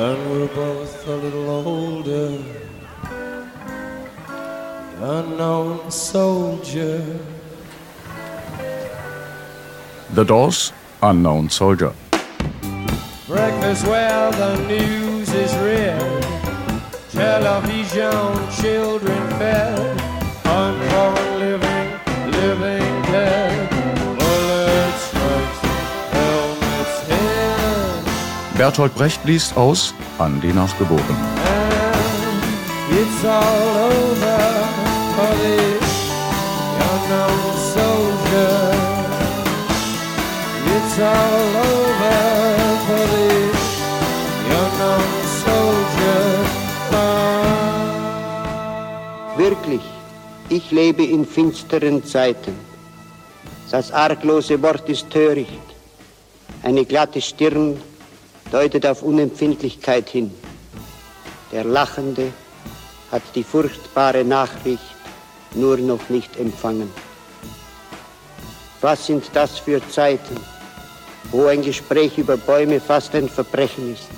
and we're both a little older. Unknown soldier. The Doors, Unknown Soldier. Breakfast where the news is read. Television, children fed. Unborn living, living dead. Bertolt Brecht liest aus an die soldier. Wirklich, ich lebe in finsteren Zeiten. Das arglose Wort ist töricht. Eine glatte Stirn deutet auf Unempfindlichkeit hin. Der Lachende hat die furchtbare Nachricht nur noch nicht empfangen. Was sind das für Zeiten, wo ein Gespräch über Bäume fast ein Verbrechen ist,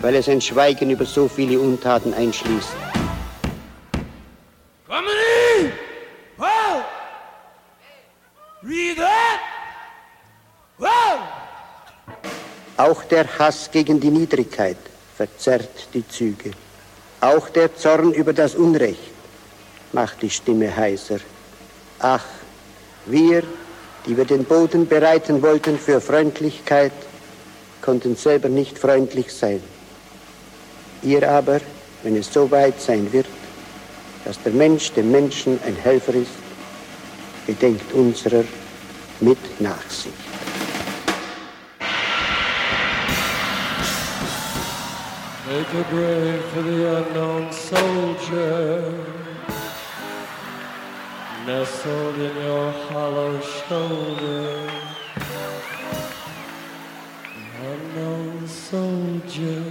weil es ein Schweigen über so viele Untaten einschließt? Coming in! Whoa! Read that! Auch der Hass gegen die Niedrigkeit verzerrt die Züge. Auch der Zorn über das Unrecht macht die Stimme heiser. Ach, wir, die wir den Boden bereiten wollten für Freundlichkeit, konnten selber nicht freundlich sein. Ihr aber, wenn es so weit sein wird, dass der Mensch dem Menschen ein Helfer ist, gedenkt unserer mit Nachsicht. Make a grave for the unknown soldier. Nestled in your hollow shoulder. Unknown soldier.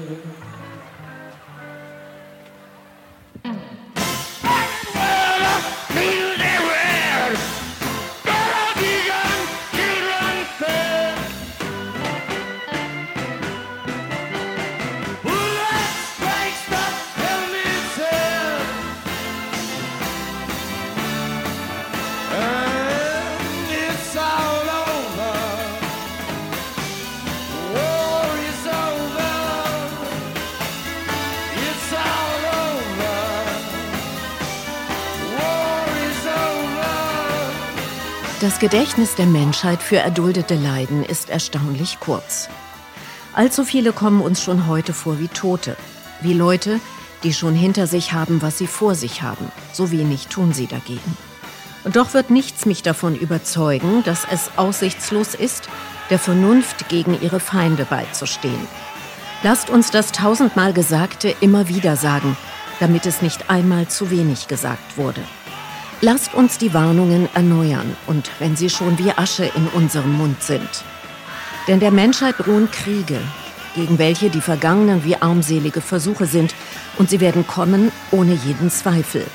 Das Gedächtnis der Menschheit für erduldete Leiden ist erstaunlich kurz. Allzu viele kommen uns schon heute vor wie Tote, wie Leute, die schon hinter sich haben, was sie vor sich haben. So wenig tun sie dagegen. Und doch wird nichts mich davon überzeugen, dass es aussichtslos ist, der Vernunft gegen ihre Feinde beizustehen. Lasst uns das tausendmal Gesagte immer wieder sagen, damit es nicht einmal zu wenig gesagt wurde. Lasst uns die Warnungen erneuern und wenn sie schon wie Asche in unserem Mund sind. Denn der Menschheit drohen Kriege, gegen welche die vergangenen wie armselige Versuche sind, und sie werden kommen ohne jeden Zweifel,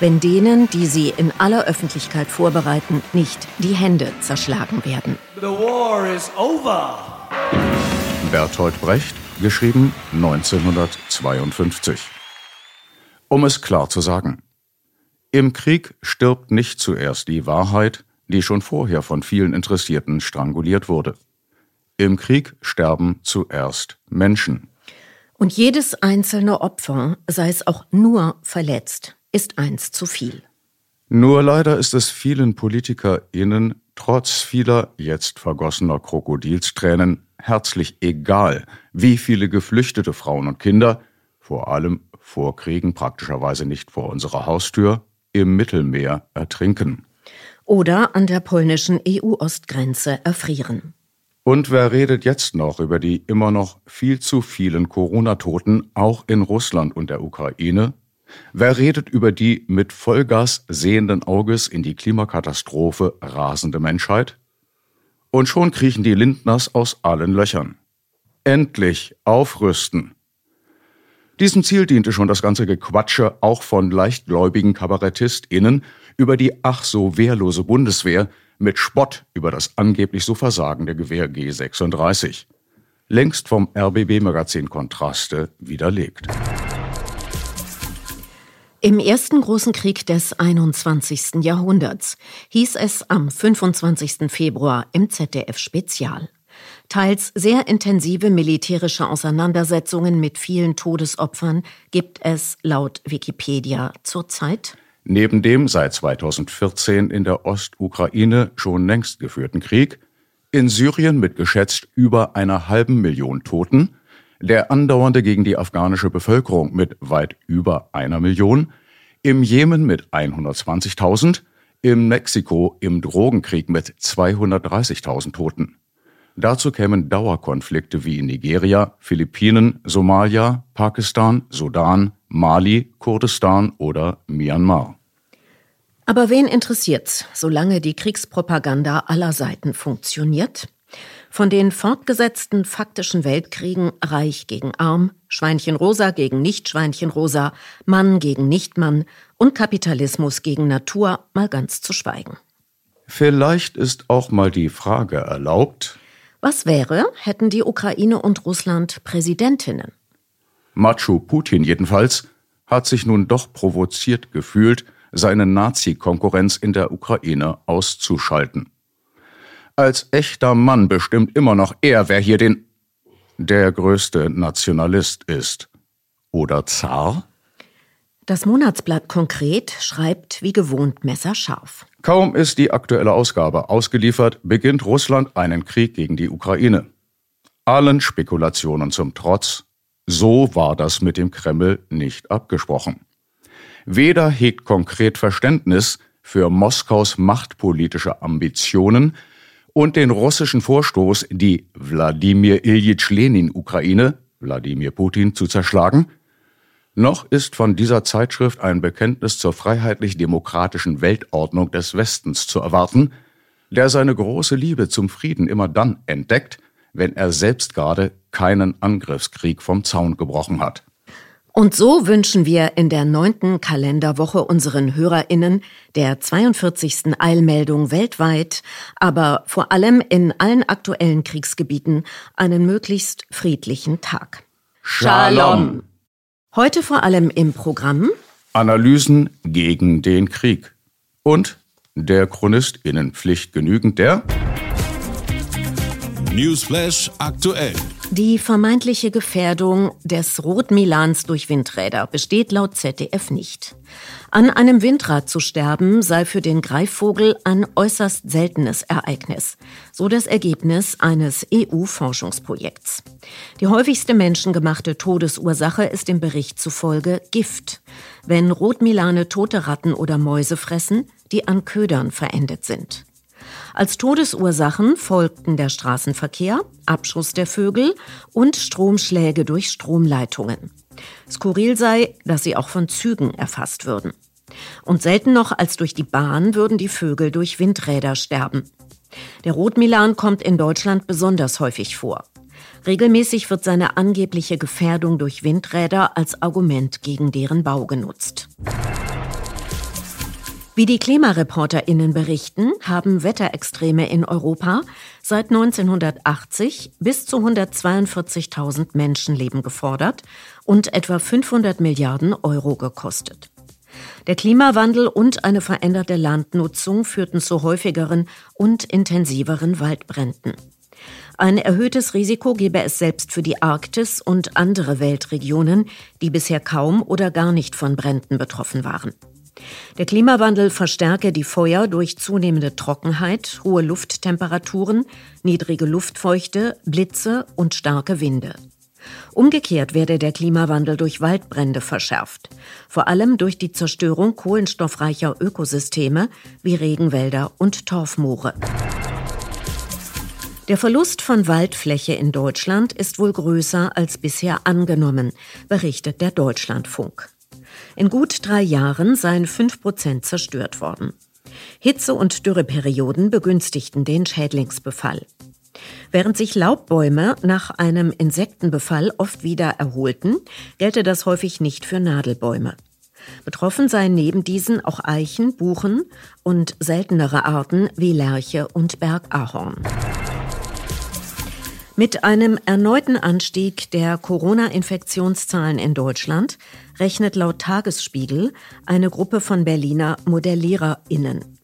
wenn denen, die sie in aller Öffentlichkeit vorbereiten, nicht die Hände zerschlagen werden. The war is over. Bertolt Brecht, geschrieben 1952. Um es klar zu sagen. Im Krieg stirbt nicht zuerst die Wahrheit, die schon vorher von vielen Interessierten stranguliert wurde. Im Krieg sterben zuerst Menschen. Und jedes einzelne Opfer, sei es auch nur verletzt, ist eins zu viel. Nur leider ist es vielen PolitikerInnen trotz vieler jetzt vergossener Krokodilstränen herzlich egal, wie viele geflüchtete Frauen und Kinder, vor allem vor Kriegen praktischerweise nicht vor unserer Haustür, im Mittelmeer ertrinken. Oder an der polnischen EU-Ostgrenze erfrieren. Und wer redet jetzt noch über die immer noch viel zu vielen Corona-Toten auch in Russland und der Ukraine? Wer redet über die mit Vollgas sehenden Auges in die Klimakatastrophe rasende Menschheit? Und schon kriechen die Lindners aus allen Löchern. Endlich aufrüsten. Diesem Ziel diente schon das ganze Gequatsche auch von leichtgläubigen KabarettistInnen über die ach so wehrlose Bundeswehr mit Spott über das angeblich so versagende Gewehr G36. Längst vom RBB-Magazin Kontraste widerlegt. Im ersten großen Krieg des 21. Jahrhunderts hieß es am 25. Februar im ZDF Spezial. Teils sehr intensive militärische Auseinandersetzungen mit vielen Todesopfern gibt es laut Wikipedia zurzeit. Neben dem seit 2014 in der Ostukraine schon längst geführten Krieg, in Syrien mit geschätzt über einer halben Million Toten, der andauernde gegen die afghanische Bevölkerung mit weit über einer Million, im Jemen mit 120.000, im Mexiko im Drogenkrieg mit 230.000 Toten. Dazu kämen Dauerkonflikte wie in Nigeria, Philippinen, Somalia, Pakistan, Sudan, Mali, Kurdistan oder Myanmar. Aber wen interessiert's, solange die Kriegspropaganda aller Seiten funktioniert? Von den fortgesetzten faktischen Weltkriegen Reich gegen Arm, Schweinchenrosa gegen Nicht-Schweinchenrosa, Mann gegen Nichtmann und Kapitalismus gegen Natur mal ganz zu schweigen. Vielleicht ist auch mal die Frage erlaubt, was wäre, hätten die Ukraine und Russland Präsidentinnen? Macho Putin jedenfalls hat sich nun doch provoziert gefühlt, seine Nazi-Konkurrenz in der Ukraine auszuschalten. Als echter Mann bestimmt immer noch er, wer hier den der größte Nationalist ist. Oder Zar? Das Monatsblatt konkret schreibt wie gewohnt messerscharf. Kaum ist die aktuelle Ausgabe ausgeliefert, beginnt Russland einen Krieg gegen die Ukraine. Allen Spekulationen zum Trotz, so war das mit dem Kreml nicht abgesprochen. Weder hegt konkret Verständnis für Moskaus machtpolitische Ambitionen, und den russischen Vorstoß, die Wladimir Iljitsch Lenin-Ukraine, Wladimir Putin, zu zerschlagen, noch ist von dieser Zeitschrift ein Bekenntnis zur freiheitlich-demokratischen Weltordnung des Westens zu erwarten, der seine große Liebe zum Frieden immer dann entdeckt, wenn er selbst gerade keinen Angriffskrieg vom Zaun gebrochen hat. Und so wünschen wir in der neunten Kalenderwoche unseren HörerInnen der 42. Eilmeldung weltweit, aber vor allem in allen aktuellen Kriegsgebieten einen möglichst friedlichen Tag. Shalom! Heute vor allem im Programm Analysen gegen den Krieg und der ChronistInnenpflicht genügend der Newsflash aktuell. Die vermeintliche Gefährdung des Rotmilans durch Windräder besteht laut ZDF nicht. An einem Windrad zu sterben sei für den Greifvogel ein äußerst seltenes Ereignis, so das Ergebnis eines EU-Forschungsprojekts. Die häufigste menschengemachte Todesursache ist dem Bericht zufolge Gift, wenn Rotmilane tote Ratten oder Mäuse fressen, die an Ködern verendet sind. Als Todesursachen folgten der Straßenverkehr, Abschuss der Vögel und Stromschläge durch Stromleitungen. Skurril sei, dass sie auch von Zügen erfasst würden. Und selten noch als durch die Bahn würden die Vögel durch Windräder sterben. Der Rotmilan kommt in Deutschland besonders häufig vor. Regelmäßig wird seine angebliche Gefährdung durch Windräder als Argument gegen deren Bau genutzt. Wie die KlimareporterInnen berichten, haben Wetterextreme in Europa seit 1980 bis zu 142.000 Menschenleben gefordert und etwa 500 Milliarden Euro gekostet. Der Klimawandel und eine veränderte Landnutzung führten zu häufigeren und intensiveren Waldbränden. Ein erhöhtes Risiko gebe es selbst für die Arktis und andere Weltregionen, die bisher kaum oder gar nicht von Bränden betroffen waren. Der Klimawandel verstärke die Feuer durch zunehmende Trockenheit, hohe Lufttemperaturen, niedrige Luftfeuchte, Blitze und starke Winde. Umgekehrt werde der Klimawandel durch Waldbrände verschärft, vor allem durch die Zerstörung kohlenstoffreicher Ökosysteme wie Regenwälder und Torfmoore. Der Verlust von Waldfläche in Deutschland ist wohl größer als bisher angenommen, berichtet der Deutschlandfunk. In gut drei Jahren seien fünf Prozent zerstört worden. Hitze- und Dürreperioden begünstigten den Schädlingsbefall. Während sich Laubbäume nach einem Insektenbefall oft wieder erholten, gelte das häufig nicht für Nadelbäume. Betroffen seien neben diesen auch Eichen, Buchen und seltenere Arten wie Lerche und Bergahorn. Mit einem erneuten Anstieg der Corona-Infektionszahlen in Deutschland rechnet laut Tagesspiegel eine Gruppe von Berliner ModelliererInnen.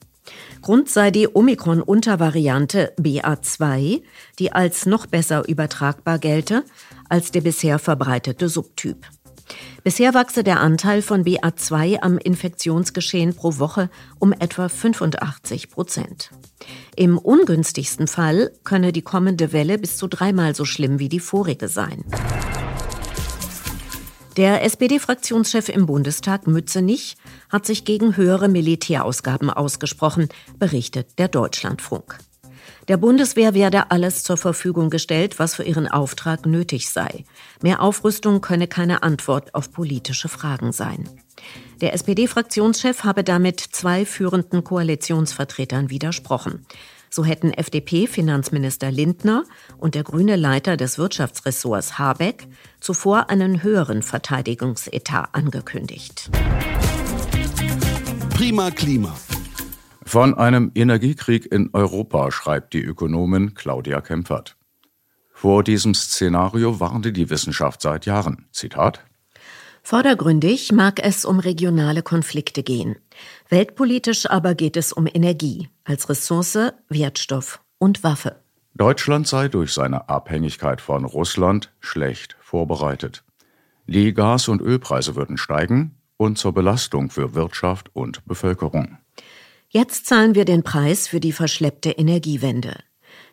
Grund sei die Omikron-Untervariante BA2, die als noch besser übertragbar gelte als der bisher verbreitete Subtyp. Bisher wachse der Anteil von BA2 am Infektionsgeschehen pro Woche um etwa 85 Prozent. Im ungünstigsten Fall könne die kommende Welle bis zu dreimal so schlimm wie die vorige sein. Der SPD-Fraktionschef im Bundestag Mützenich hat sich gegen höhere Militärausgaben ausgesprochen, berichtet der Deutschlandfunk. Der Bundeswehr werde alles zur Verfügung gestellt, was für ihren Auftrag nötig sei. Mehr Aufrüstung könne keine Antwort auf politische Fragen sein. Der SPD-Fraktionschef habe damit zwei führenden Koalitionsvertretern widersprochen. So hätten FDP-Finanzminister Lindner und der grüne Leiter des Wirtschaftsressorts Habeck zuvor einen höheren Verteidigungsetat angekündigt. Prima Klima. Von einem Energiekrieg in Europa schreibt die Ökonomin Claudia Kempfert. Vor diesem Szenario warnte die Wissenschaft seit Jahren. Zitat Vordergründig mag es um regionale Konflikte gehen. Weltpolitisch aber geht es um Energie als Ressource, Wertstoff und Waffe. Deutschland sei durch seine Abhängigkeit von Russland schlecht vorbereitet. Die Gas- und Ölpreise würden steigen und zur Belastung für Wirtschaft und Bevölkerung. Jetzt zahlen wir den Preis für die verschleppte Energiewende.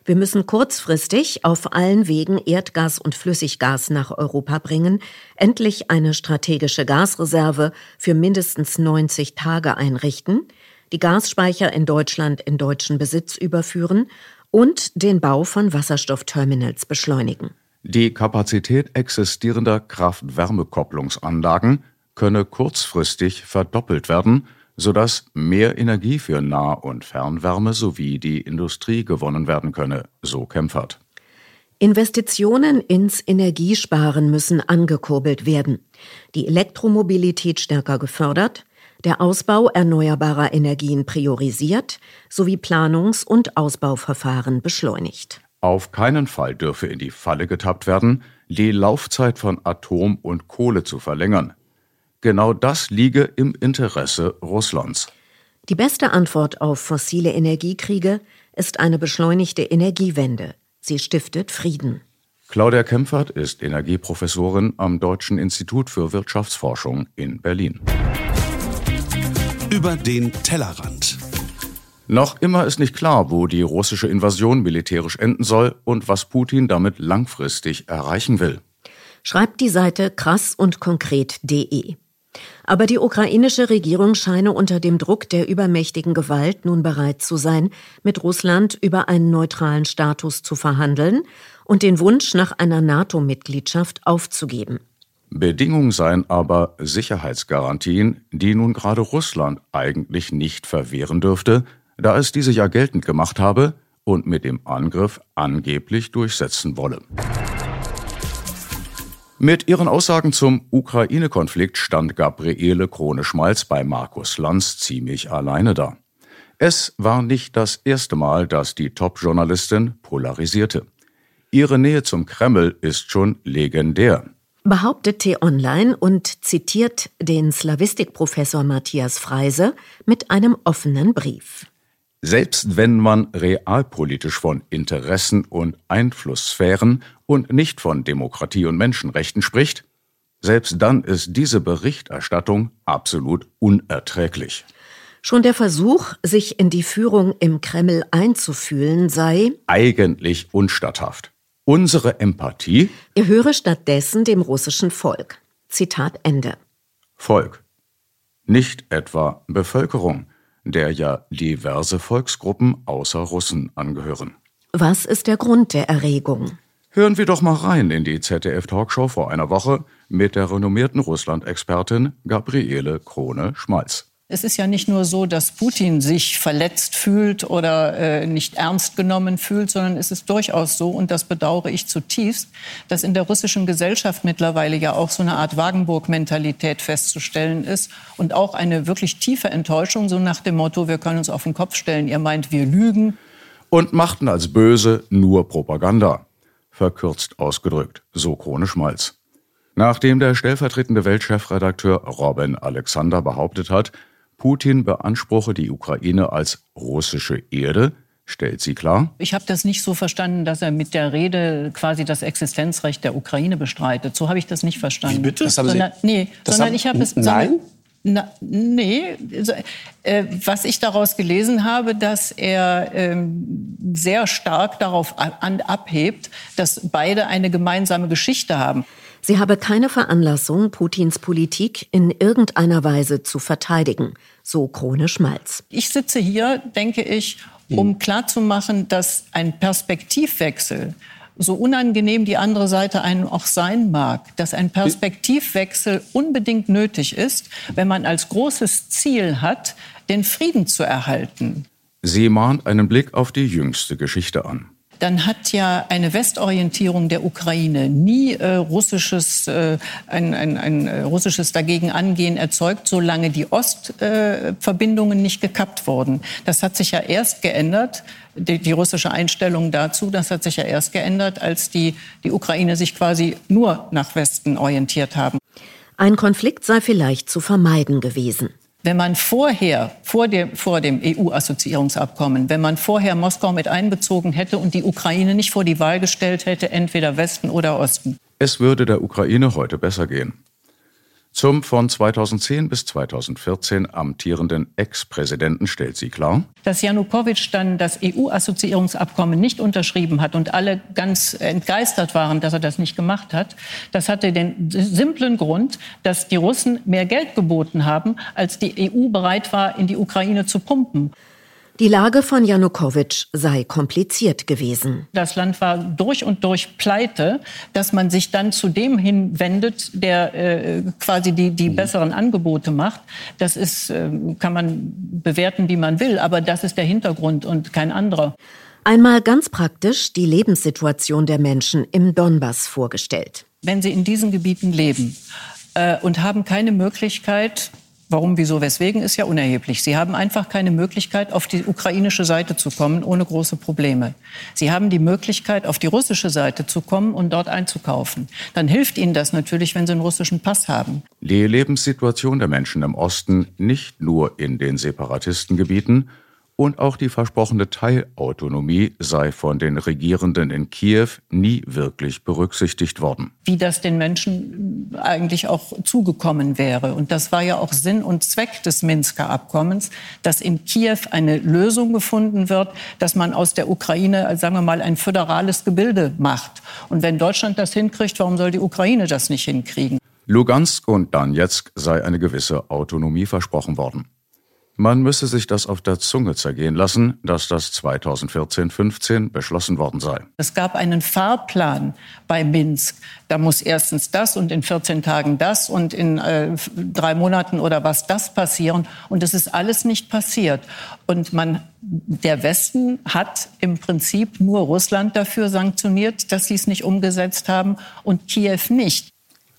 Wir müssen kurzfristig auf allen Wegen Erdgas und Flüssiggas nach Europa bringen, endlich eine strategische Gasreserve für mindestens 90 Tage einrichten, die Gasspeicher in Deutschland in deutschen Besitz überführen und den Bau von Wasserstoffterminals beschleunigen. Die Kapazität existierender Kraft-Wärme-Kopplungsanlagen könne kurzfristig verdoppelt werden – sodass mehr Energie für Nah- und Fernwärme sowie die Industrie gewonnen werden könne, so Kempfert. Investitionen ins Energiesparen müssen angekurbelt werden, die Elektromobilität stärker gefördert, der Ausbau erneuerbarer Energien priorisiert sowie Planungs- und Ausbauverfahren beschleunigt. Auf keinen Fall dürfe in die Falle getappt werden, die Laufzeit von Atom und Kohle zu verlängern, Genau das liege im Interesse Russlands. Die beste Antwort auf fossile Energiekriege ist eine beschleunigte Energiewende. Sie stiftet Frieden. Claudia Kempfert ist Energieprofessorin am Deutschen Institut für Wirtschaftsforschung in Berlin. Über den Tellerrand. Noch immer ist nicht klar, wo die russische Invasion militärisch enden soll und was Putin damit langfristig erreichen will. Schreibt die Seite krass und konkret.de. Aber die ukrainische Regierung scheine unter dem Druck der übermächtigen Gewalt nun bereit zu sein, mit Russland über einen neutralen Status zu verhandeln und den Wunsch nach einer NATO-Mitgliedschaft aufzugeben. Bedingung seien aber Sicherheitsgarantien, die nun gerade Russland eigentlich nicht verwehren dürfte, da es diese ja geltend gemacht habe und mit dem Angriff angeblich durchsetzen wolle. Mit ihren Aussagen zum Ukraine-Konflikt stand Gabriele Krone-Schmalz bei Markus Lanz ziemlich alleine da. Es war nicht das erste Mal, dass die Top-Journalistin polarisierte. Ihre Nähe zum Kreml ist schon legendär. Behauptet T-Online und zitiert den Slavistikprofessor Matthias Freise mit einem offenen Brief. Selbst wenn man realpolitisch von Interessen und Einflusssphären und nicht von Demokratie und Menschenrechten spricht, Selbst dann ist diese Berichterstattung absolut unerträglich. Schon der Versuch, sich in die Führung im Kreml einzufühlen, sei eigentlich unstatthaft. Unsere Empathie gehöre stattdessen dem russischen Volk. Zitat Ende. Volk. Nicht etwa Bevölkerung, der ja diverse Volksgruppen außer Russen angehören. Was ist der Grund der Erregung? Hören wir doch mal rein in die ZDF-Talkshow vor einer Woche mit der renommierten Russland-Expertin Gabriele Krone-Schmalz. Es ist ja nicht nur so, dass Putin sich verletzt fühlt oder äh, nicht ernst genommen fühlt, sondern es ist durchaus so, und das bedauere ich zutiefst, dass in der russischen Gesellschaft mittlerweile ja auch so eine Art Wagenburg-Mentalität festzustellen ist und auch eine wirklich tiefe Enttäuschung, so nach dem Motto, wir können uns auf den Kopf stellen, ihr meint, wir lügen. Und machten als böse nur Propaganda. Verkürzt ausgedrückt, so Krone Schmalz. Nachdem der stellvertretende Weltchefredakteur Robin Alexander behauptet hat, Putin beanspruche die Ukraine als russische Erde, stellt sie klar. Ich habe das nicht so verstanden, dass er mit der Rede quasi das Existenzrecht der Ukraine bestreitet. So habe ich das nicht verstanden. Wie bitte? Das haben sondern, Sie, nee, sondern haben, ich habe es. Nein? Na, nee, äh, was ich daraus gelesen habe, dass er ähm, sehr stark darauf an, abhebt, dass beide eine gemeinsame Geschichte haben. Sie habe keine Veranlassung, Putins Politik in irgendeiner Weise zu verteidigen, so Krone Schmalz. Ich sitze hier, denke ich, um hm. klarzumachen, dass ein Perspektivwechsel so unangenehm die andere Seite einem auch sein mag, dass ein Perspektivwechsel unbedingt nötig ist, wenn man als großes Ziel hat, den Frieden zu erhalten. Sie mahnt einen Blick auf die jüngste Geschichte an dann hat ja eine Westorientierung der Ukraine nie äh, russisches, äh, ein, ein, ein äh, russisches Dagegenangehen erzeugt, solange die Ostverbindungen äh, nicht gekappt wurden. Das hat sich ja erst geändert, die, die, russische Einstellung dazu, das hat sich ja erst geändert, als die, die Ukraine sich quasi nur nach Westen orientiert haben. Ein Konflikt sei vielleicht zu vermeiden gewesen. Wenn man vorher, vor dem, vor dem EU-Assoziierungsabkommen, wenn man vorher Moskau mit einbezogen hätte und die Ukraine nicht vor die Wahl gestellt hätte, entweder Westen oder Osten. Es würde der Ukraine heute besser gehen. Zum von 2010 bis 2014 amtierenden Ex-Präsidenten stellt sie klar, dass Janukowitsch dann das EU-Assoziierungsabkommen nicht unterschrieben hat und alle ganz entgeistert waren, dass er das nicht gemacht hat. Das hatte den simplen Grund, dass die Russen mehr Geld geboten haben, als die EU bereit war, in die Ukraine zu pumpen. Die Lage von Janukowitsch sei kompliziert gewesen. Das Land war durch und durch pleite, dass man sich dann zu dem hinwendet, der äh, quasi die, die besseren Angebote macht. Das ist, äh, kann man bewerten, wie man will, aber das ist der Hintergrund und kein anderer. Einmal ganz praktisch die Lebenssituation der Menschen im Donbass vorgestellt. Wenn sie in diesen Gebieten leben äh, und haben keine Möglichkeit, Warum, wieso, weswegen ist ja unerheblich. Sie haben einfach keine Möglichkeit, auf die ukrainische Seite zu kommen, ohne große Probleme. Sie haben die Möglichkeit, auf die russische Seite zu kommen und dort einzukaufen. Dann hilft Ihnen das natürlich, wenn Sie einen russischen Pass haben. Die Lebenssituation der Menschen im Osten, nicht nur in den Separatistengebieten, und auch die versprochene Teilautonomie sei von den Regierenden in Kiew nie wirklich berücksichtigt worden. Wie das den Menschen eigentlich auch zugekommen wäre. Und das war ja auch Sinn und Zweck des Minsker Abkommens, dass in Kiew eine Lösung gefunden wird, dass man aus der Ukraine, sagen wir mal, ein föderales Gebilde macht. Und wenn Deutschland das hinkriegt, warum soll die Ukraine das nicht hinkriegen? Lugansk und Donetsk sei eine gewisse Autonomie versprochen worden. Man müsse sich das auf der Zunge zergehen lassen, dass das 2014-15 beschlossen worden sei. Es gab einen Fahrplan bei Minsk. Da muss erstens das und in 14 Tagen das und in äh, drei Monaten oder was das passieren. Und es ist alles nicht passiert. Und man, der Westen hat im Prinzip nur Russland dafür sanktioniert, dass sie es nicht umgesetzt haben und Kiew nicht.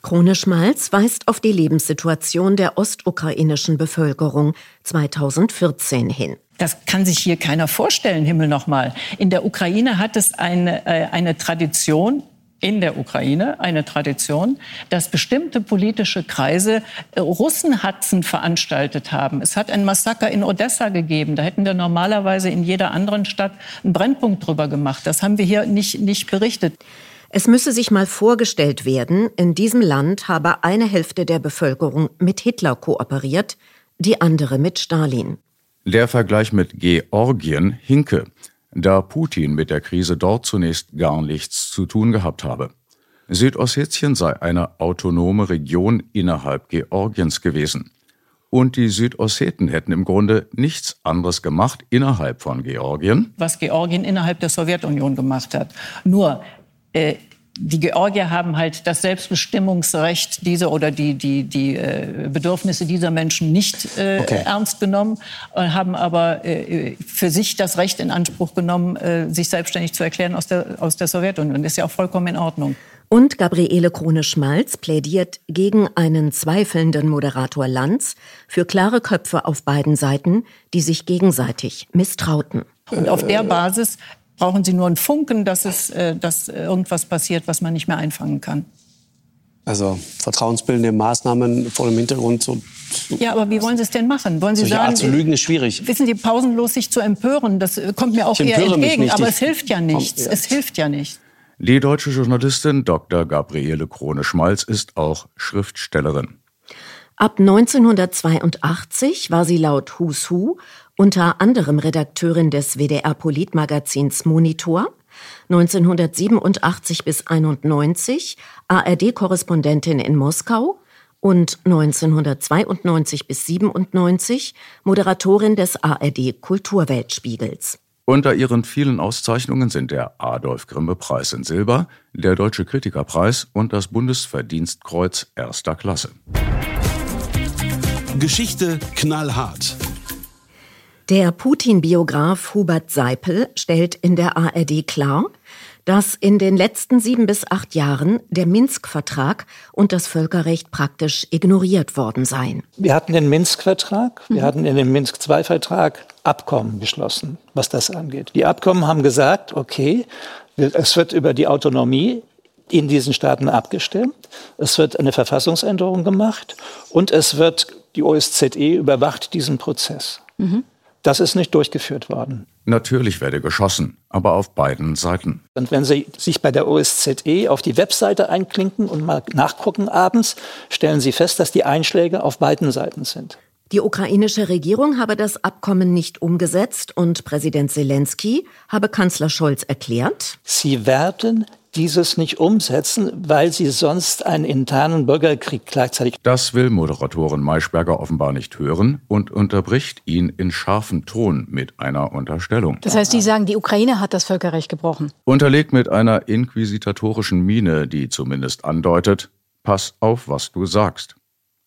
Krone Schmalz weist auf die Lebenssituation der ostukrainischen Bevölkerung 2014 hin. Das kann sich hier keiner vorstellen, Himmel nochmal. In der Ukraine hat es eine, äh, eine Tradition, in der Ukraine eine Tradition, dass bestimmte politische Kreise äh, Russenhatzen veranstaltet haben. Es hat ein Massaker in Odessa gegeben. Da hätten wir normalerweise in jeder anderen Stadt einen Brennpunkt drüber gemacht. Das haben wir hier nicht, nicht berichtet. Es müsse sich mal vorgestellt werden, in diesem Land habe eine Hälfte der Bevölkerung mit Hitler kooperiert, die andere mit Stalin. Der Vergleich mit Georgien hinke, da Putin mit der Krise dort zunächst gar nichts zu tun gehabt habe. Südossetien sei eine autonome Region innerhalb Georgiens gewesen. Und die Südosseten hätten im Grunde nichts anderes gemacht innerhalb von Georgien. Was Georgien innerhalb der Sowjetunion gemacht hat. Nur, äh, die Georgier haben halt das Selbstbestimmungsrecht dieser oder die, die, die äh, Bedürfnisse dieser Menschen nicht äh, okay. ernst genommen, haben aber äh, für sich das Recht in Anspruch genommen, äh, sich selbstständig zu erklären aus der, aus der Sowjetunion. Das ist ja auch vollkommen in Ordnung. Und Gabriele Krone-Schmalz plädiert gegen einen zweifelnden Moderator Lanz für klare Köpfe auf beiden Seiten, die sich gegenseitig misstrauten. Und auf der Basis brauchen Sie nur einen Funken, dass, es, äh, dass irgendwas passiert, was man nicht mehr einfangen kann. Also vertrauensbildende Maßnahmen vor dem Hintergrund so ja, aber wie wollen Sie es denn machen? Wollen Sie sagen, Art zu lügen ist schwierig. Wissen Sie, pausenlos sich zu empören, das kommt mir auch eher entgegen. Aber es hilft ja nichts. Es hilft ja nicht. Die deutsche Journalistin Dr. Gabriele Krone-Schmalz ist auch Schriftstellerin. Ab 1982 war sie laut Who's Who unter anderem Redakteurin des WDR-Politmagazins Monitor, 1987 bis 91 ARD-Korrespondentin in Moskau und 1992 bis 97 Moderatorin des ARD Kulturweltspiegels. Unter ihren vielen Auszeichnungen sind der Adolf Grimme Preis in Silber, der Deutsche Kritikerpreis und das Bundesverdienstkreuz erster Klasse. Geschichte knallhart. Der Putin-Biograf Hubert Seipel stellt in der ARD klar, dass in den letzten sieben bis acht Jahren der Minsk-Vertrag und das Völkerrecht praktisch ignoriert worden seien. Wir hatten den Minsk-Vertrag, wir mhm. hatten in dem Minsk-II-Vertrag Abkommen geschlossen, was das angeht. Die Abkommen haben gesagt, okay, es wird über die Autonomie in diesen Staaten abgestimmt, es wird eine Verfassungsänderung gemacht und es wird, die OSZE überwacht diesen Prozess. Mhm. Das ist nicht durchgeführt worden. Natürlich werde geschossen, aber auf beiden Seiten. Und wenn Sie sich bei der OSZE auf die Webseite einklinken und mal nachgucken abends, stellen Sie fest, dass die Einschläge auf beiden Seiten sind. Die ukrainische Regierung habe das Abkommen nicht umgesetzt und Präsident Zelensky habe Kanzler Scholz erklärt, Sie werden dieses nicht umsetzen, weil sie sonst einen internen Bürgerkrieg gleichzeitig. Das will Moderatorin Maischberger offenbar nicht hören und unterbricht ihn in scharfem Ton mit einer Unterstellung. Das heißt, die sagen, die Ukraine hat das Völkerrecht gebrochen. Unterlegt mit einer inquisitatorischen Miene, die zumindest andeutet, pass auf, was du sagst.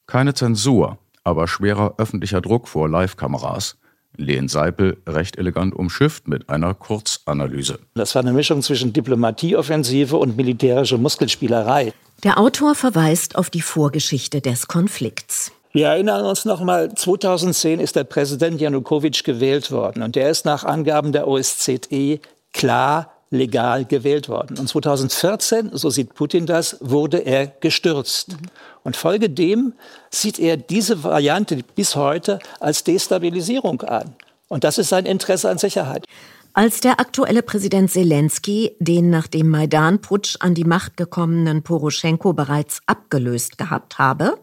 Keine Zensur, aber schwerer öffentlicher Druck vor Live-Kameras Lehn Seipel recht elegant umschifft mit einer Kurzanalyse. Das war eine Mischung zwischen Diplomatieoffensive und militärische Muskelspielerei. Der Autor verweist auf die Vorgeschichte des Konflikts. Wir erinnern uns noch mal, 2010 ist der Präsident Janukowitsch gewählt worden und der ist nach Angaben der OSZE klar legal gewählt worden. Und 2014, so sieht Putin das, wurde er gestürzt. Mhm. Und folgedem sieht er diese Variante bis heute als Destabilisierung an. Und das ist sein Interesse an Sicherheit. Als der aktuelle Präsident Zelensky den nach dem Maidan-Putsch an die Macht gekommenen Poroschenko bereits abgelöst gehabt habe,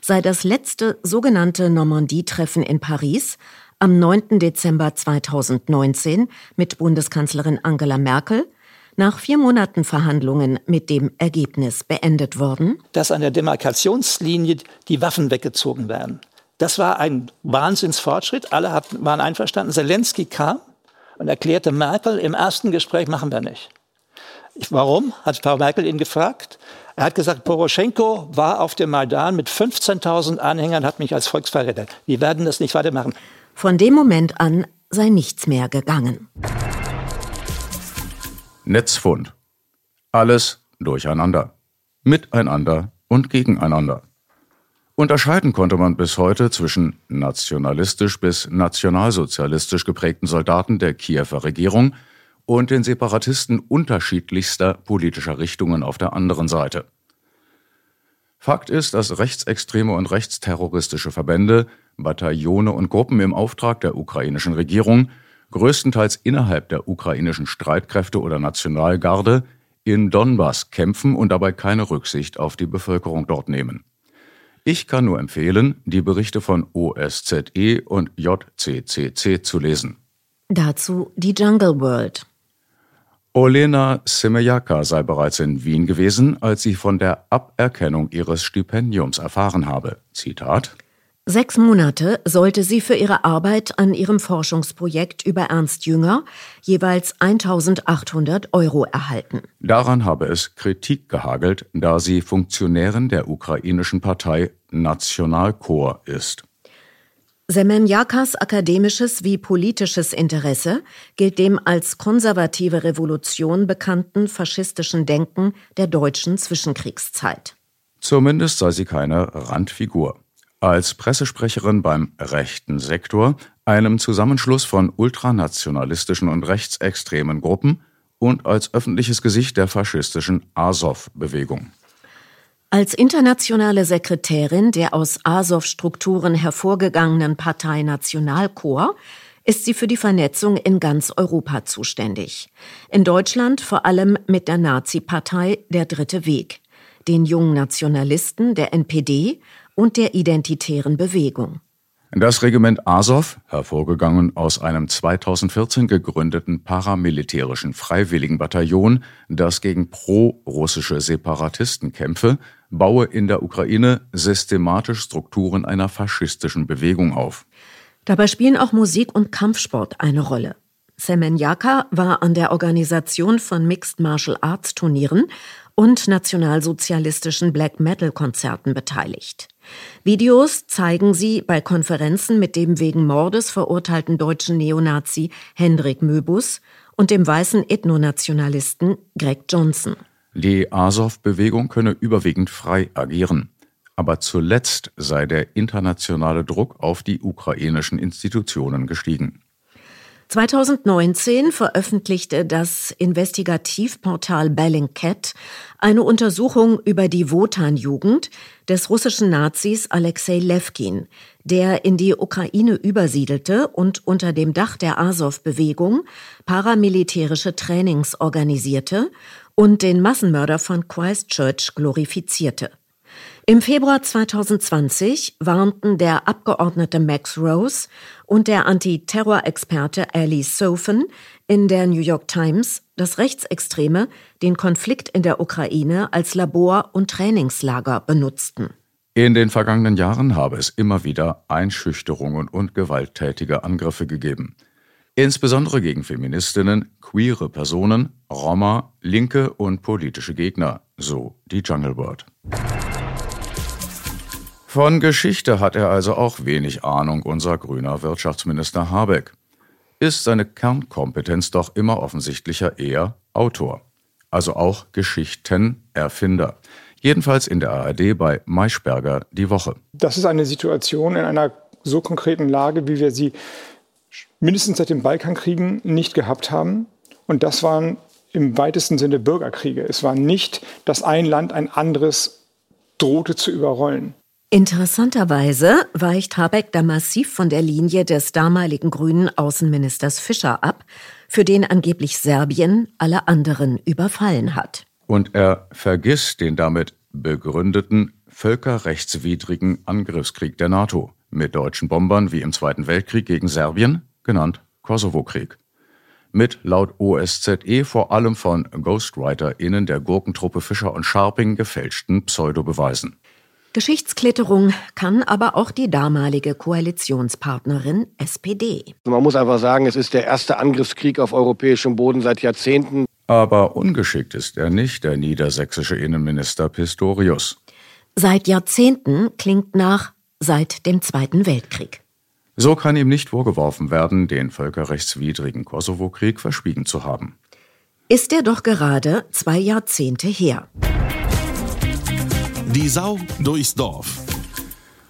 sei das letzte sogenannte Normandie-Treffen in Paris am 9. Dezember 2019 mit Bundeskanzlerin Angela Merkel nach vier Monaten Verhandlungen mit dem Ergebnis beendet worden. Dass an der Demarkationslinie die Waffen weggezogen werden. Das war ein Wahnsinnsfortschritt. Alle hatten, waren einverstanden. Zelensky kam und erklärte Merkel, im ersten Gespräch machen wir nicht. Warum? Hat Frau Merkel ihn gefragt. Er hat gesagt, Poroschenko war auf dem Maidan mit 15.000 Anhängern, hat mich als Volksverräter. Wir werden das nicht weitermachen. Von dem Moment an sei nichts mehr gegangen. Netzfund. Alles durcheinander. Miteinander und gegeneinander. Unterscheiden konnte man bis heute zwischen nationalistisch bis nationalsozialistisch geprägten Soldaten der Kiewer Regierung und den Separatisten unterschiedlichster politischer Richtungen auf der anderen Seite. Fakt ist, dass rechtsextreme und rechtsterroristische Verbände, Bataillone und Gruppen im Auftrag der ukrainischen Regierung größtenteils innerhalb der ukrainischen Streitkräfte oder Nationalgarde, in Donbass kämpfen und dabei keine Rücksicht auf die Bevölkerung dort nehmen. Ich kann nur empfehlen, die Berichte von OSZE und JCCC zu lesen. Dazu die Jungle World. Olena Semejaka sei bereits in Wien gewesen, als sie von der Aberkennung ihres Stipendiums erfahren habe. Zitat Sechs Monate sollte sie für ihre Arbeit an ihrem Forschungsprojekt über Ernst Jünger jeweils 1800 Euro erhalten. Daran habe es Kritik gehagelt, da sie Funktionärin der ukrainischen Partei Nationalkorps ist. Semenjakas akademisches wie politisches Interesse gilt dem als konservative Revolution bekannten faschistischen Denken der deutschen Zwischenkriegszeit. Zumindest sei sie keine Randfigur. Als Pressesprecherin beim rechten Sektor, einem Zusammenschluss von ultranationalistischen und rechtsextremen Gruppen und als öffentliches Gesicht der faschistischen Azov-Bewegung. Als internationale Sekretärin der aus Azov-Strukturen hervorgegangenen Partei Nationalkorps ist sie für die Vernetzung in ganz Europa zuständig. In Deutschland vor allem mit der Nazi-Partei Der Dritte Weg, den jungen Nationalisten der NPD und der Identitären Bewegung. Das Regiment Azov, hervorgegangen aus einem 2014 gegründeten paramilitärischen Freiwilligenbataillon, das gegen pro-russische Separatisten kämpfe, baue in der Ukraine systematisch Strukturen einer faschistischen Bewegung auf. Dabei spielen auch Musik und Kampfsport eine Rolle. Semenjaka war an der Organisation von Mixed Martial Arts Turnieren und nationalsozialistischen Black Metal Konzerten beteiligt. Videos zeigen sie bei Konferenzen mit dem wegen Mordes verurteilten deutschen Neonazi Hendrik Möbus und dem weißen Ethnonationalisten Greg Johnson. Die Azov-Bewegung könne überwiegend frei agieren. Aber zuletzt sei der internationale Druck auf die ukrainischen Institutionen gestiegen. 2019 veröffentlichte das Investigativportal Bellingcat eine Untersuchung über die Wotan-Jugend des russischen Nazis Alexei Levkin, der in die Ukraine übersiedelte und unter dem Dach der Azov-Bewegung paramilitärische Trainings organisierte und den Massenmörder von Christchurch glorifizierte. Im Februar 2020 warnten der Abgeordnete Max Rose und der Antiterrorexperte Ali Sofen in der New York Times, dass Rechtsextreme den Konflikt in der Ukraine als Labor- und Trainingslager benutzten. In den vergangenen Jahren habe es immer wieder Einschüchterungen und gewalttätige Angriffe gegeben. Insbesondere gegen Feministinnen, queere Personen, Roma, linke und politische Gegner, so die Jungle World. Von Geschichte hat er also auch wenig Ahnung, unser grüner Wirtschaftsminister Habeck. Ist seine Kernkompetenz doch immer offensichtlicher eher Autor, also auch Geschichtenerfinder. Jedenfalls in der ARD bei Maischberger die Woche. Das ist eine Situation in einer so konkreten Lage, wie wir sie mindestens seit dem Balkankriegen nicht gehabt haben. Und das waren im weitesten Sinne Bürgerkriege. Es war nicht, dass ein Land ein anderes drohte zu überrollen. Interessanterweise weicht Habeck da massiv von der Linie des damaligen grünen Außenministers Fischer ab, für den angeblich Serbien alle anderen überfallen hat. Und er vergisst den damit begründeten völkerrechtswidrigen Angriffskrieg der NATO mit deutschen Bombern wie im Zweiten Weltkrieg gegen Serbien, genannt Kosovo-Krieg. Mit laut OSZE vor allem von GhostwriterInnen der Gurkentruppe Fischer und Scharping gefälschten Pseudobeweisen. Geschichtsklitterung kann aber auch die damalige Koalitionspartnerin SPD. Man muss einfach sagen, es ist der erste Angriffskrieg auf europäischem Boden seit Jahrzehnten. Aber ungeschickt ist er nicht, der niedersächsische Innenminister Pistorius. Seit Jahrzehnten klingt nach seit dem Zweiten Weltkrieg. So kann ihm nicht vorgeworfen werden, den völkerrechtswidrigen Kosovo-Krieg verschwiegen zu haben. Ist er doch gerade zwei Jahrzehnte her. Die Sau durchs Dorf.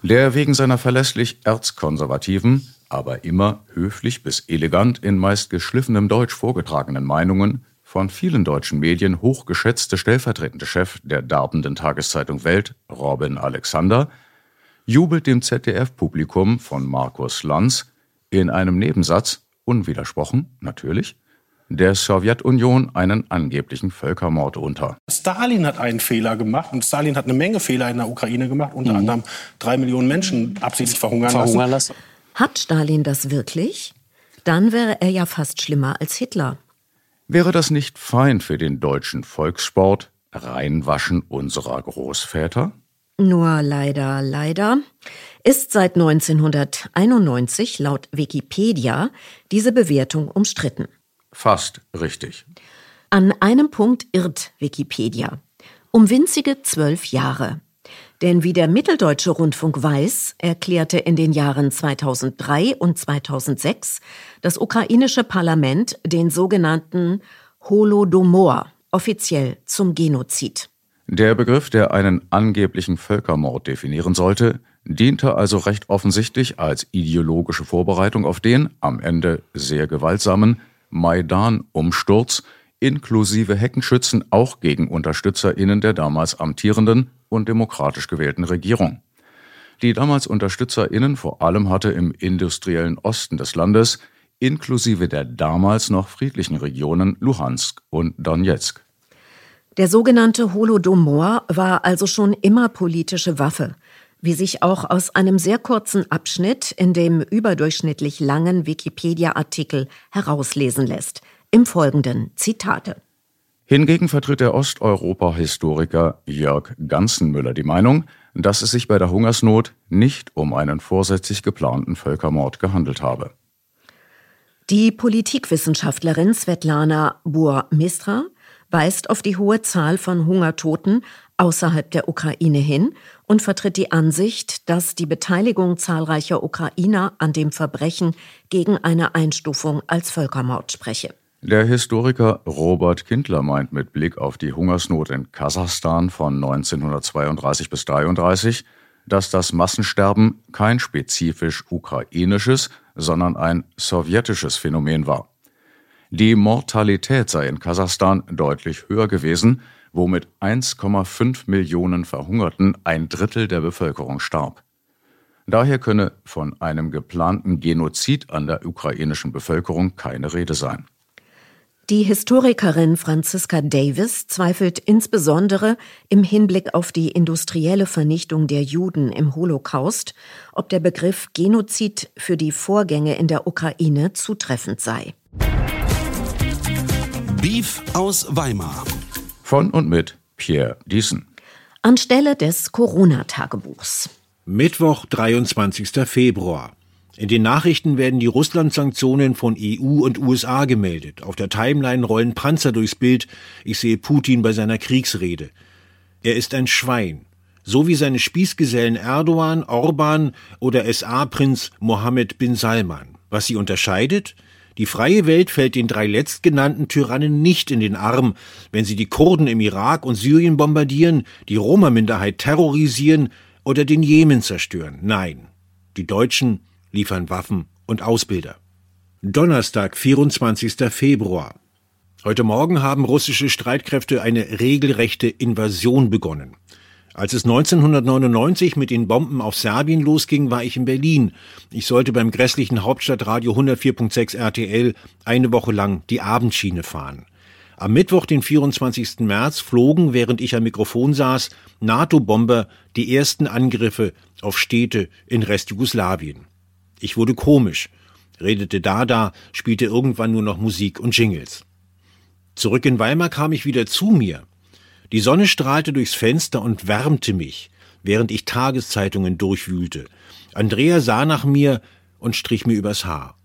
Der wegen seiner verlässlich erzkonservativen, aber immer höflich bis elegant in meist geschliffenem Deutsch vorgetragenen Meinungen von vielen deutschen Medien hochgeschätzte stellvertretende Chef der darbenden Tageszeitung Welt, Robin Alexander, jubelt dem ZDF-Publikum von Markus Lanz in einem Nebensatz, unwidersprochen, natürlich, der Sowjetunion einen angeblichen Völkermord unter. Stalin hat einen Fehler gemacht und Stalin hat eine Menge Fehler in der Ukraine gemacht, unter mhm. anderem drei Millionen Menschen absichtlich verhungern, verhungern lassen. lassen. Hat Stalin das wirklich? Dann wäre er ja fast schlimmer als Hitler. Wäre das nicht fein für den deutschen Volkssport, Reinwaschen unserer Großväter? Nur leider, leider ist seit 1991 laut Wikipedia diese Bewertung umstritten. Fast richtig. An einem Punkt irrt Wikipedia. Um winzige zwölf Jahre. Denn wie der Mitteldeutsche Rundfunk weiß, erklärte in den Jahren 2003 und 2006 das ukrainische Parlament den sogenannten Holodomor offiziell zum Genozid. Der Begriff, der einen angeblichen Völkermord definieren sollte, diente also recht offensichtlich als ideologische Vorbereitung auf den am Ende sehr gewaltsamen Maidan-Umsturz inklusive Heckenschützen auch gegen UnterstützerInnen der damals amtierenden und demokratisch gewählten Regierung. Die damals UnterstützerInnen vor allem hatte im industriellen Osten des Landes inklusive der damals noch friedlichen Regionen Luhansk und Donetsk. Der sogenannte Holodomor war also schon immer politische Waffe, wie sich auch aus einem sehr kurzen Abschnitt in dem überdurchschnittlich langen Wikipedia-Artikel herauslesen lässt. Im folgenden Zitate. Hingegen vertritt der Osteuropa-Historiker Jörg Ganzenmüller die Meinung, dass es sich bei der Hungersnot nicht um einen vorsätzlich geplanten Völkermord gehandelt habe. Die Politikwissenschaftlerin Svetlana Burmistra weist auf die hohe Zahl von Hungertoten außerhalb der Ukraine hin und vertritt die Ansicht, dass die Beteiligung zahlreicher Ukrainer an dem Verbrechen gegen eine Einstufung als Völkermord spreche. Der Historiker Robert Kindler meint mit Blick auf die Hungersnot in Kasachstan von 1932 bis 1933, dass das Massensterben kein spezifisch ukrainisches, sondern ein sowjetisches Phänomen war. Die Mortalität sei in Kasachstan deutlich höher gewesen, wo mit 1,5 Millionen Verhungerten ein Drittel der Bevölkerung starb. Daher könne von einem geplanten Genozid an der ukrainischen Bevölkerung keine Rede sein. Die Historikerin Franziska Davis zweifelt insbesondere im Hinblick auf die industrielle Vernichtung der Juden im Holocaust, ob der Begriff Genozid für die Vorgänge in der Ukraine zutreffend sei. Beef aus Weimar. Von und mit Pierre Diesen. Anstelle des Corona-Tagebuchs. Mittwoch, 23. Februar. In den Nachrichten werden die Russland-Sanktionen von EU und USA gemeldet. Auf der Timeline rollen Panzer durchs Bild. Ich sehe Putin bei seiner Kriegsrede. Er ist ein Schwein. So wie seine Spießgesellen Erdogan, Orban oder SA-Prinz Mohammed bin Salman. Was sie unterscheidet? Die freie Welt fällt den drei letztgenannten Tyrannen nicht in den Arm, wenn sie die Kurden im Irak und Syrien bombardieren, die Roma-Minderheit terrorisieren oder den Jemen zerstören. Nein, die Deutschen liefern Waffen und Ausbilder. Donnerstag, 24. Februar. Heute Morgen haben russische Streitkräfte eine regelrechte Invasion begonnen. Als es 1999 mit den Bomben auf Serbien losging, war ich in Berlin. Ich sollte beim grässlichen Hauptstadtradio 104.6 RTL eine Woche lang die Abendschiene fahren. Am Mittwoch, den 24. März, flogen, während ich am Mikrofon saß, NATO-Bomber die ersten Angriffe auf Städte in Restjugoslawien. Ich wurde komisch, redete Dada, spielte irgendwann nur noch Musik und Jingles. Zurück in Weimar kam ich wieder zu mir. Die Sonne strahlte durchs Fenster und wärmte mich, während ich Tageszeitungen durchwühlte. Andrea sah nach mir und strich mir übers Haar.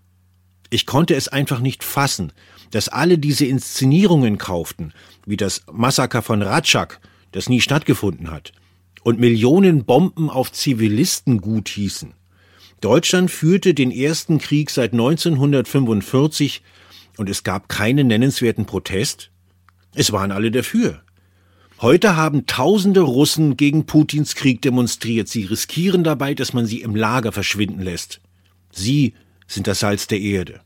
Ich konnte es einfach nicht fassen, dass alle diese Inszenierungen kauften, wie das Massaker von Ratschak, das nie stattgefunden hat, und Millionen Bomben auf Zivilisten gut hießen. Deutschland führte den ersten Krieg seit 1945 und es gab keinen nennenswerten Protest. Es waren alle dafür. Heute haben tausende Russen gegen Putins Krieg demonstriert. Sie riskieren dabei, dass man sie im Lager verschwinden lässt. Sie sind das Salz der Erde.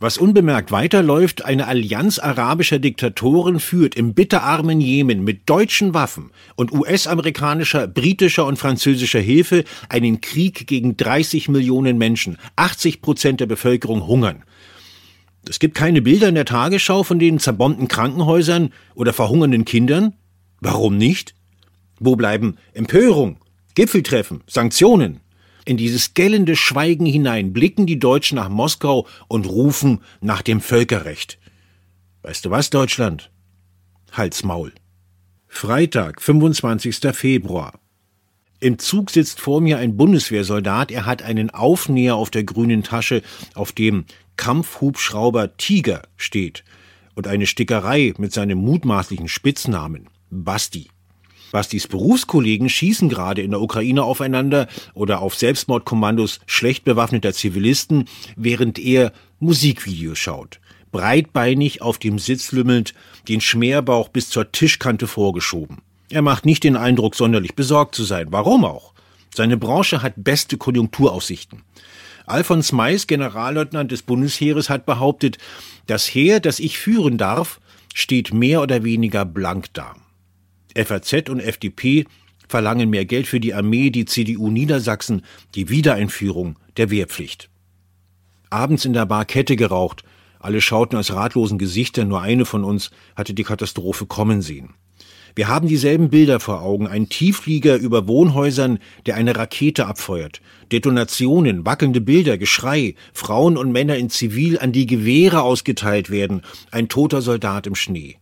Was unbemerkt weiterläuft, eine Allianz arabischer Diktatoren führt im bitterarmen Jemen mit deutschen Waffen und US-amerikanischer, britischer und französischer Hilfe einen Krieg gegen 30 Millionen Menschen. 80 Prozent der Bevölkerung hungern. Es gibt keine Bilder in der Tagesschau von den zerbombten Krankenhäusern oder verhungernden Kindern? Warum nicht? Wo bleiben Empörung, Gipfeltreffen, Sanktionen? In dieses gellende Schweigen hinein blicken die Deutschen nach Moskau und rufen nach dem Völkerrecht. Weißt du was, Deutschland? Halt's Maul. Freitag, 25. Februar. Im Zug sitzt vor mir ein Bundeswehrsoldat. Er hat einen Aufnäher auf der grünen Tasche, auf dem Kampfhubschrauber Tiger steht und eine Stickerei mit seinem mutmaßlichen Spitznamen Basti. Bastis Berufskollegen schießen gerade in der Ukraine aufeinander oder auf Selbstmordkommandos schlecht bewaffneter Zivilisten, während er Musikvideos schaut. Breitbeinig auf dem Sitz lümmelnd, den Schmerbauch bis zur Tischkante vorgeschoben. Er macht nicht den Eindruck, sonderlich besorgt zu sein. Warum auch? Seine Branche hat beste Konjunkturaussichten. Alfons Mais, Generalleutnant des Bundesheeres, hat behauptet, das Heer, das ich führen darf, steht mehr oder weniger blank da. FAZ und FDP verlangen mehr Geld für die Armee, die CDU Niedersachsen die Wiedereinführung der Wehrpflicht. Abends in der Bar Kette geraucht, alle schauten aus ratlosen Gesichtern, nur eine von uns hatte die Katastrophe kommen sehen. Wir haben dieselben Bilder vor Augen. Ein Tiefflieger über Wohnhäusern, der eine Rakete abfeuert. Detonationen, wackelnde Bilder, Geschrei, Frauen und Männer in Zivil, an die Gewehre ausgeteilt werden, ein toter Soldat im Schnee.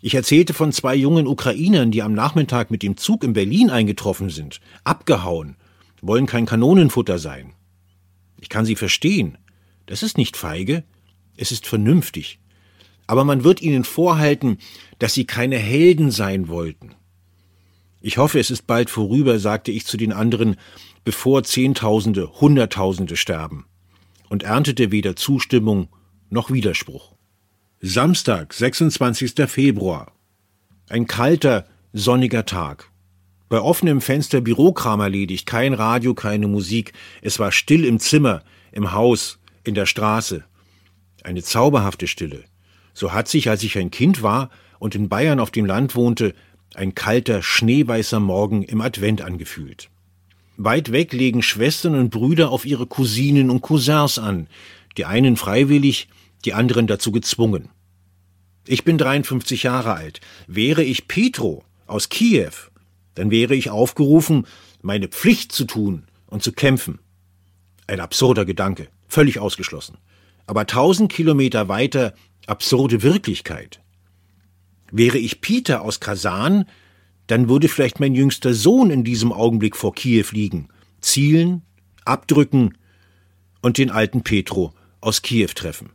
Ich erzählte von zwei jungen Ukrainern, die am Nachmittag mit dem Zug in Berlin eingetroffen sind, abgehauen, wollen kein Kanonenfutter sein. Ich kann sie verstehen. Das ist nicht feige, es ist vernünftig. Aber man wird ihnen vorhalten, dass sie keine Helden sein wollten. Ich hoffe, es ist bald vorüber, sagte ich zu den anderen, bevor Zehntausende, Hunderttausende sterben, und erntete weder Zustimmung noch Widerspruch. Samstag, 26. Februar. Ein kalter, sonniger Tag. Bei offenem Fenster Bürokram erledigt, kein Radio, keine Musik. Es war still im Zimmer, im Haus, in der Straße. Eine zauberhafte Stille. So hat sich, als ich ein Kind war und in Bayern auf dem Land wohnte, ein kalter, schneeweißer Morgen im Advent angefühlt. Weit weg legen Schwestern und Brüder auf ihre Cousinen und Cousins an, die einen freiwillig, die anderen dazu gezwungen. Ich bin 53 Jahre alt. Wäre ich Petro aus Kiew, dann wäre ich aufgerufen, meine Pflicht zu tun und zu kämpfen. Ein absurder Gedanke, völlig ausgeschlossen. Aber tausend Kilometer weiter absurde Wirklichkeit. Wäre ich Peter aus Kasan, dann würde vielleicht mein jüngster Sohn in diesem Augenblick vor Kiew liegen, zielen, abdrücken und den alten Petro aus Kiew treffen.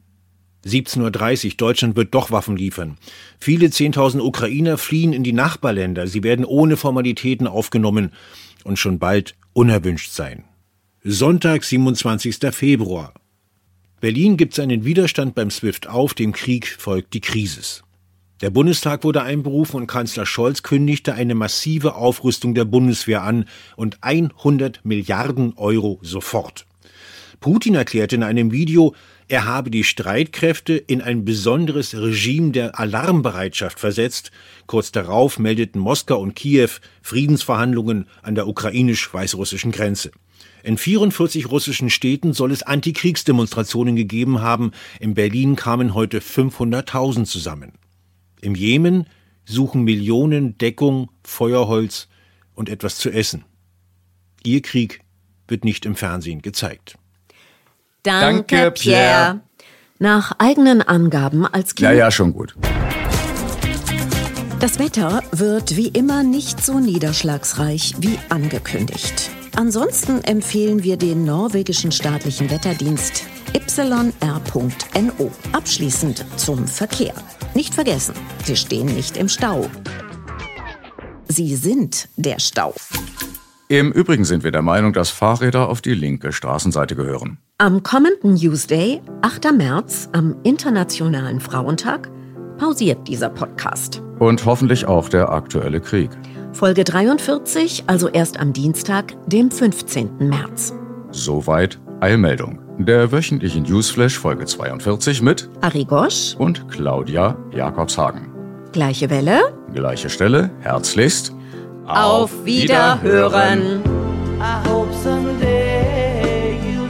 17.30 Uhr, Deutschland wird doch Waffen liefern. Viele 10.000 Ukrainer fliehen in die Nachbarländer. Sie werden ohne Formalitäten aufgenommen und schon bald unerwünscht sein. Sonntag, 27. Februar. Berlin gibt seinen Widerstand beim SWIFT auf, dem Krieg folgt die Krise. Der Bundestag wurde einberufen und Kanzler Scholz kündigte eine massive Aufrüstung der Bundeswehr an und 100 Milliarden Euro sofort. Putin erklärte in einem Video, er habe die Streitkräfte in ein besonderes Regime der Alarmbereitschaft versetzt. Kurz darauf meldeten Moskau und Kiew Friedensverhandlungen an der ukrainisch-weißrussischen Grenze. In 44 russischen Städten soll es Antikriegsdemonstrationen gegeben haben. In Berlin kamen heute 500.000 zusammen. Im Jemen suchen Millionen Deckung, Feuerholz und etwas zu essen. Ihr Krieg wird nicht im Fernsehen gezeigt. Danke, Pierre. Nach eigenen Angaben als Kind. Ja, ja, schon gut. Das Wetter wird wie immer nicht so niederschlagsreich wie angekündigt. Ansonsten empfehlen wir den norwegischen staatlichen Wetterdienst yr.no. Abschließend zum Verkehr. Nicht vergessen, Sie stehen nicht im Stau. Sie sind der Stau. Im Übrigen sind wir der Meinung, dass Fahrräder auf die linke Straßenseite gehören. Am kommenden Newsday, 8. März, am Internationalen Frauentag, pausiert dieser Podcast. Und hoffentlich auch der aktuelle Krieg. Folge 43, also erst am Dienstag, dem 15. März. Soweit Eilmeldung. Der wöchentliche Newsflash Folge 42 mit Ari Gosch und Claudia Jakobshagen. Gleiche Welle, gleiche Stelle, herzlichst. Auf Wiederhören. I hope someday you'll